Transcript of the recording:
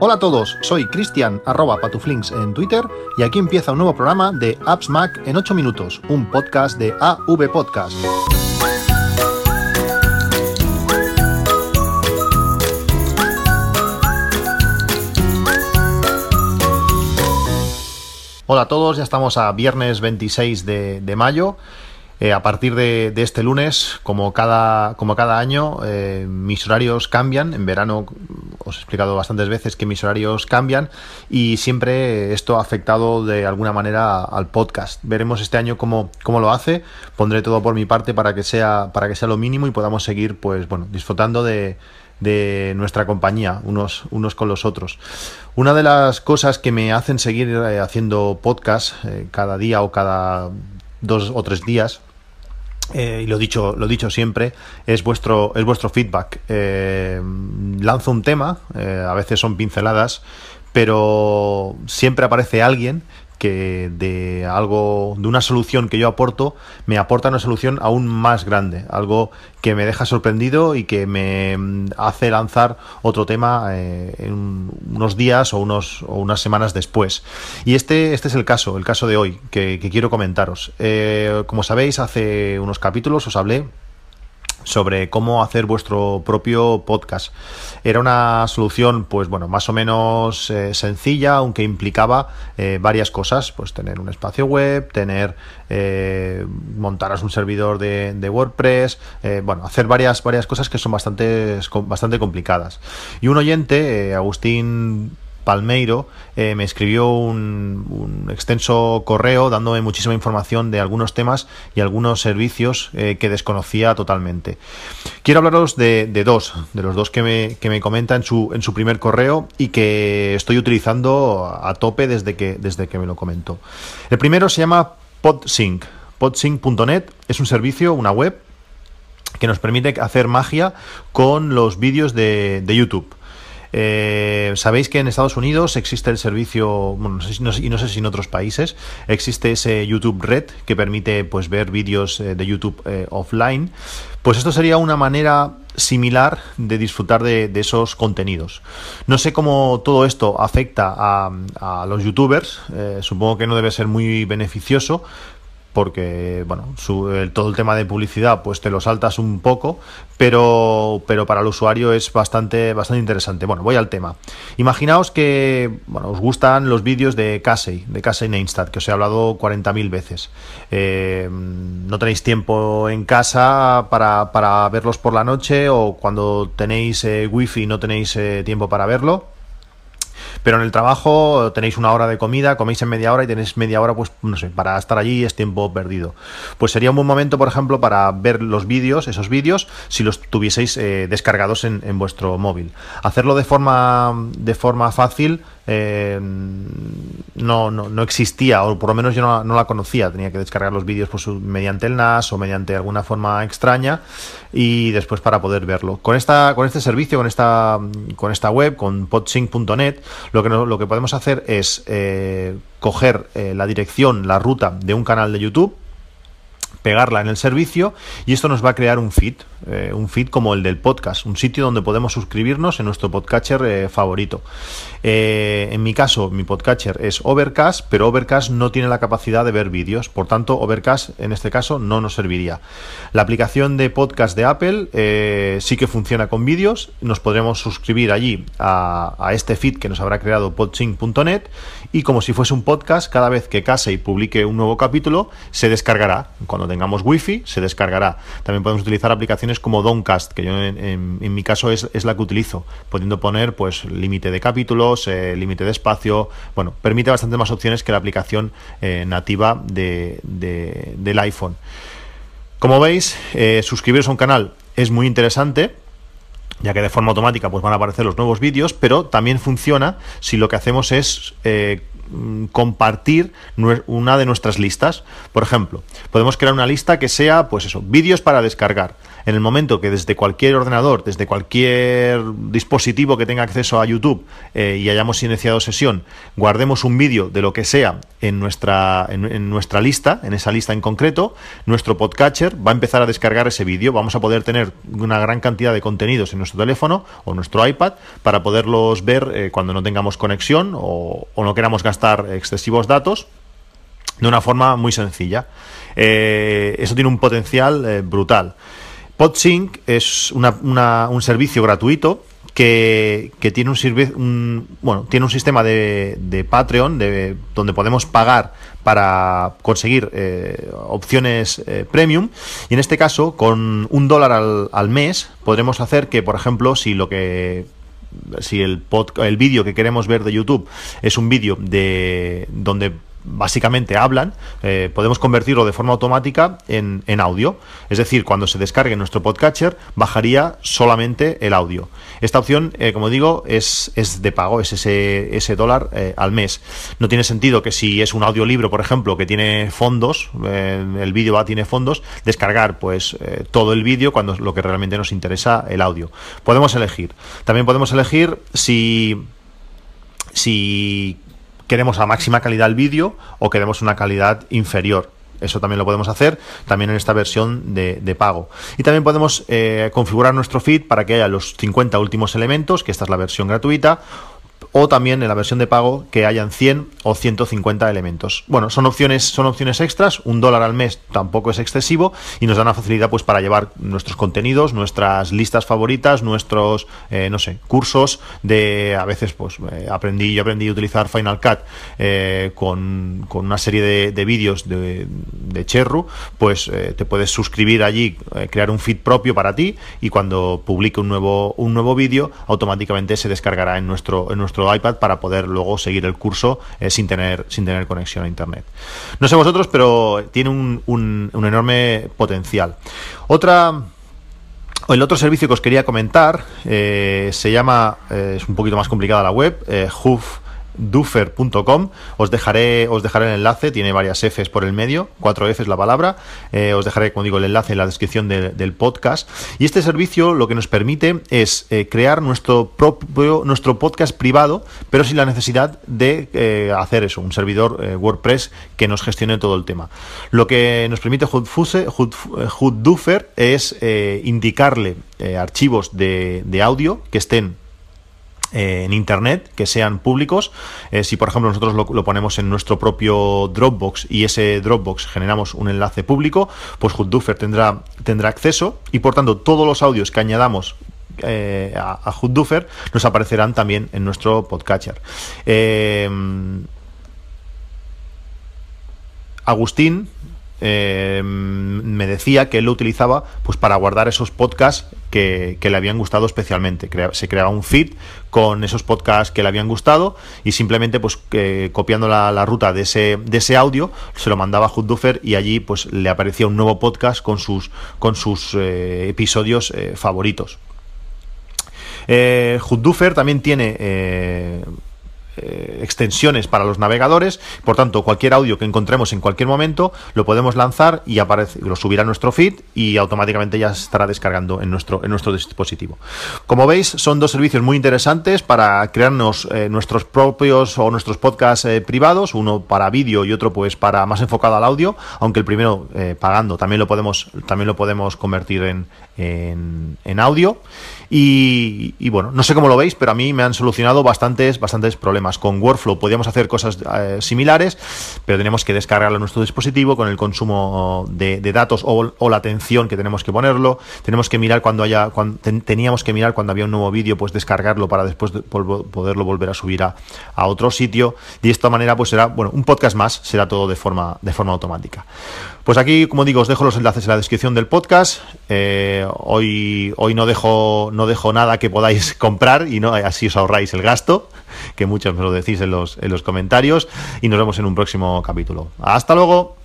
Hola a todos, soy Cristian arroba patuflinks en Twitter y aquí empieza un nuevo programa de Apps Mac en 8 minutos, un podcast de AV Podcast. Hola a todos, ya estamos a viernes 26 de, de mayo eh, a partir de, este lunes, como cada, como cada año, eh, mis horarios cambian. En verano os he explicado bastantes veces que mis horarios cambian y siempre esto ha afectado de alguna manera al podcast. Veremos este año cómo, cómo lo hace. Pondré todo por mi parte para que sea, para que sea lo mínimo y podamos seguir pues, bueno, disfrutando de, de nuestra compañía, unos, unos con los otros. Una de las cosas que me hacen seguir eh, haciendo podcast cada día o cada dos o tres días eh, y lo dicho, lo dicho siempre, es vuestro, es vuestro feedback. Eh, lanzo un tema, eh, a veces son pinceladas, pero siempre aparece alguien que de algo, de una solución que yo aporto, me aporta una solución aún más grande, algo que me deja sorprendido y que me mm, hace lanzar otro tema eh, en unos días o, unos, o unas semanas después. Y este, este es el caso, el caso de hoy, que, quiero comentaros. Eh, como sabéis, hace unos capítulos os hablé sobre cómo hacer vuestro propio podcast. Era una solución, pues bueno, más o menos eh, sencilla, aunque implicaba eh, varias cosas, pues tener un espacio web, tener eh, montaros un servidor de, de WordPress, bueno, hacer varias varias cosas que son bastante bastante complicadas. Y un oyente, Agustín Palmeiro eh, me escribió un, extenso correo dándome muchísima información de algunos temas y algunos servicios eh, que desconocía totalmente. Quiero hablaros de, dos, de los dos que me, que me comenta en su, en su primer correo y que estoy utilizando a tope desde que, desde que me lo comentó. El primero se llama PodSync. Podsync.net es un servicio, una web que nos permite hacer magia con los vídeos de YouTube. Eh, Sabéis que en Estados Unidos existe el servicio, bueno, no sé, y no sé si en otros países, existe ese YouTube Red que permite pues ver vídeos eh, de YouTube eh, offline. Pues esto sería una manera similar de disfrutar de, esos contenidos. No sé cómo todo esto afecta a, los youtubers, supongo que no debe ser muy beneficioso, porque bueno, todo el tema de publicidad pues te lo saltas un poco, pero, pero para el usuario es bastante, bastante interesante. Bueno, voy al tema. Imaginaos que bueno, os gustan los vídeos de Casey, de Casey Neistat, que os he hablado 40.000 veces. Eh, no tenéis tiempo en casa para, para, verlos por la noche o cuando tenéis eh, wifi no tenéis eh, tiempo para verlo pero en el trabajo tenéis una hora de comida, coméis en media hora y tenéis media hora, pues no sé, para estar allí es tiempo perdido. Pues sería un buen momento, por ejemplo, para ver los vídeos, esos vídeos, si los tuvieseis eh, descargados en, en, vuestro móvil. Hacerlo de forma, de forma fácil eh, no, no, no, existía, o por lo menos yo no, la conocía. Tenía que descargar los vídeos pues, mediante el NAS o mediante alguna forma extraña y después para poder verlo. Con, esta, con este servicio, con esta, con esta web, con podsync.net, lo que, lo que podemos hacer es eh, coger eh, la dirección, la ruta de un canal de YouTube pegarla en el servicio y esto nos va a crear un feed, eh, un feed como el del podcast, un sitio donde podemos suscribirnos en nuestro podcatcher eh, favorito. Eh, en mi caso, mi podcatcher es Overcast, pero Overcast no tiene la capacidad de ver vídeos, por tanto, Overcast en este caso no nos serviría. La aplicación de podcast de Apple sí que funciona con vídeos, nos podremos suscribir allí a, este feed que nos habrá creado podsync.net y como si fuese un podcast, cada vez que Casey publique un nuevo capítulo, se descargará. Cuando tengamos wifi, se descargará. También podemos utilizar aplicaciones como Downcast, que yo en, mi caso es, la que utilizo, pudiendo poner pues límite de capítulos, eh, límite de espacio. Bueno, permite bastante más opciones que la aplicación eh, nativa de, del iPhone. Como veis, eh, suscribiros a un canal es muy interesante ya que de forma automática pues van a aparecer los nuevos vídeos, pero también funciona si lo que hacemos es compartir una de nuestras listas. Por ejemplo, podemos crear una lista que sea, pues eso, vídeos para descargar. En el momento que desde cualquier ordenador, desde cualquier dispositivo que tenga acceso a YouTube eh, y hayamos iniciado sesión, guardemos un vídeo de lo que sea en nuestra, en, nuestra lista, en esa lista en concreto, nuestro podcatcher va a empezar a descargar ese vídeo. Vamos a poder tener una gran cantidad de contenidos en nuestro teléfono o nuestro iPad para poderlos ver eh, cuando no tengamos conexión o, no queramos gastar excesivos datos de una forma muy sencilla. Eh, eso tiene un potencial brutal. PodSync es un servicio gratuito que, tiene un, bueno, tiene un sistema de, Patreon de, donde podemos pagar para conseguir eh, opciones premium. Y en este caso con un dólar al, al mes podremos hacer que por ejemplo si lo que si el, el vídeo que queremos ver de YouTube es un vídeo de donde básicamente hablan, eh, podemos convertirlo de forma automática en, audio. Es decir, cuando se descargue nuestro podcatcher, bajaría solamente el audio. Esta opción, eh, como digo, es, es, de pago, es ese, ese dólar eh, al mes. No tiene sentido que si es un audiolibro, por ejemplo, que tiene fondos, el vídeo va tiene fondos, descargar pues todo el vídeo cuando lo que realmente nos interesa el audio. Podemos elegir. También podemos elegir si si queremos a máxima calidad el vídeo o queremos una calidad inferior. Eso también lo podemos hacer también en esta versión de, pago. Y también podemos eh, configurar nuestro feed para que haya los 50 últimos elementos, que esta es la versión gratuita, o también en la versión de pago que hayan 100 o 150 elementos. Bueno, son opciones, son opciones extras, un dólar al mes tampoco es excesivo y nos da una facilidad pues para llevar nuestros contenidos, nuestras listas favoritas, nuestros, eh, no sé, cursos de, a veces pues eh, aprendí, yo aprendí a utilizar Final Cut eh, con, una serie de, vídeos de, de, Cherru, pues te puedes suscribir allí, crear un feed propio para ti y cuando publique un nuevo, un nuevo vídeo automáticamente se descargará en nuestro iPad para poder luego seguir el curso eh, sin, tener, sin tener conexión a Internet. No sé vosotros, pero tiene un, un, enorme potencial. Otra... El otro servicio que os quería comentar eh, se llama, eh, es un poquito más complicada la web, Hoof duffer.com. Os dejaré, os dejaré el enlace, tiene varias Fs por el medio, cuatro Fs la palabra. Eh, os dejaré, como digo, el enlace en la descripción del podcast. Y este servicio lo que nos permite es eh, crear nuestro propio, nuestro podcast privado, pero sin la necesidad de eh, hacer eso, un servidor WordPress que nos gestione todo el tema. Lo que nos permite Hoodfuse, es indicarle archivos de audio que estén eh, en internet que sean públicos. Eh, si por ejemplo nosotros lo, ponemos en nuestro propio Dropbox y ese Dropbox generamos un enlace público pues Hooduffer tendrá tendrá acceso y por tanto todos los audios que añadamos eh, a, a nos aparecerán también en nuestro podcatcher. Agustín eh, me decía que él lo utilizaba pues para guardar esos podcasts que, le habían gustado especialmente. se creaba un feed con esos podcasts que le habían gustado y simplemente pues copiando la, ruta de ese, de ese audio se lo mandaba a Hooduffer y allí pues le aparecía un nuevo podcast con sus, con sus eh, episodios eh, favoritos. Eh, también tiene extensiones para los navegadores, por tanto cualquier audio que encontremos en cualquier momento lo podemos lanzar y aparece, lo subirá a nuestro feed y automáticamente ya estará descargando en nuestro, en nuestro dispositivo. Como veis, son dos servicios muy interesantes para crearnos eh, nuestros propios o nuestros podcasts eh, privados, uno para vídeo y otro pues para más enfocado al audio, aunque el primero pagando también lo podemos, también lo podemos convertir en, en, audio. Y, y, bueno, no sé cómo lo veis, pero a mí me han solucionado bastantes, bastantes problemas con Workflow podíamos hacer cosas eh, similares, pero tenemos que descargarlo en nuestro dispositivo con el consumo de, datos o, la atención que tenemos que ponerlo. Tenemos que mirar cuando haya, teníamos que mirar cuando había un nuevo vídeo, pues descargarlo para después poderlo volver a subir a, otro sitio. Y de esta manera, pues será, bueno, un podcast más, será todo de forma, de forma automática. Pues aquí, como digo, os dejo los enlaces en la descripción del podcast. Eh, hoy, hoy no dejo, no dejo nada que podáis comprar y no así os ahorráis el gasto, que muchos me lo decís en los, en los comentarios. Y nos vemos en un próximo capítulo. Hasta luego.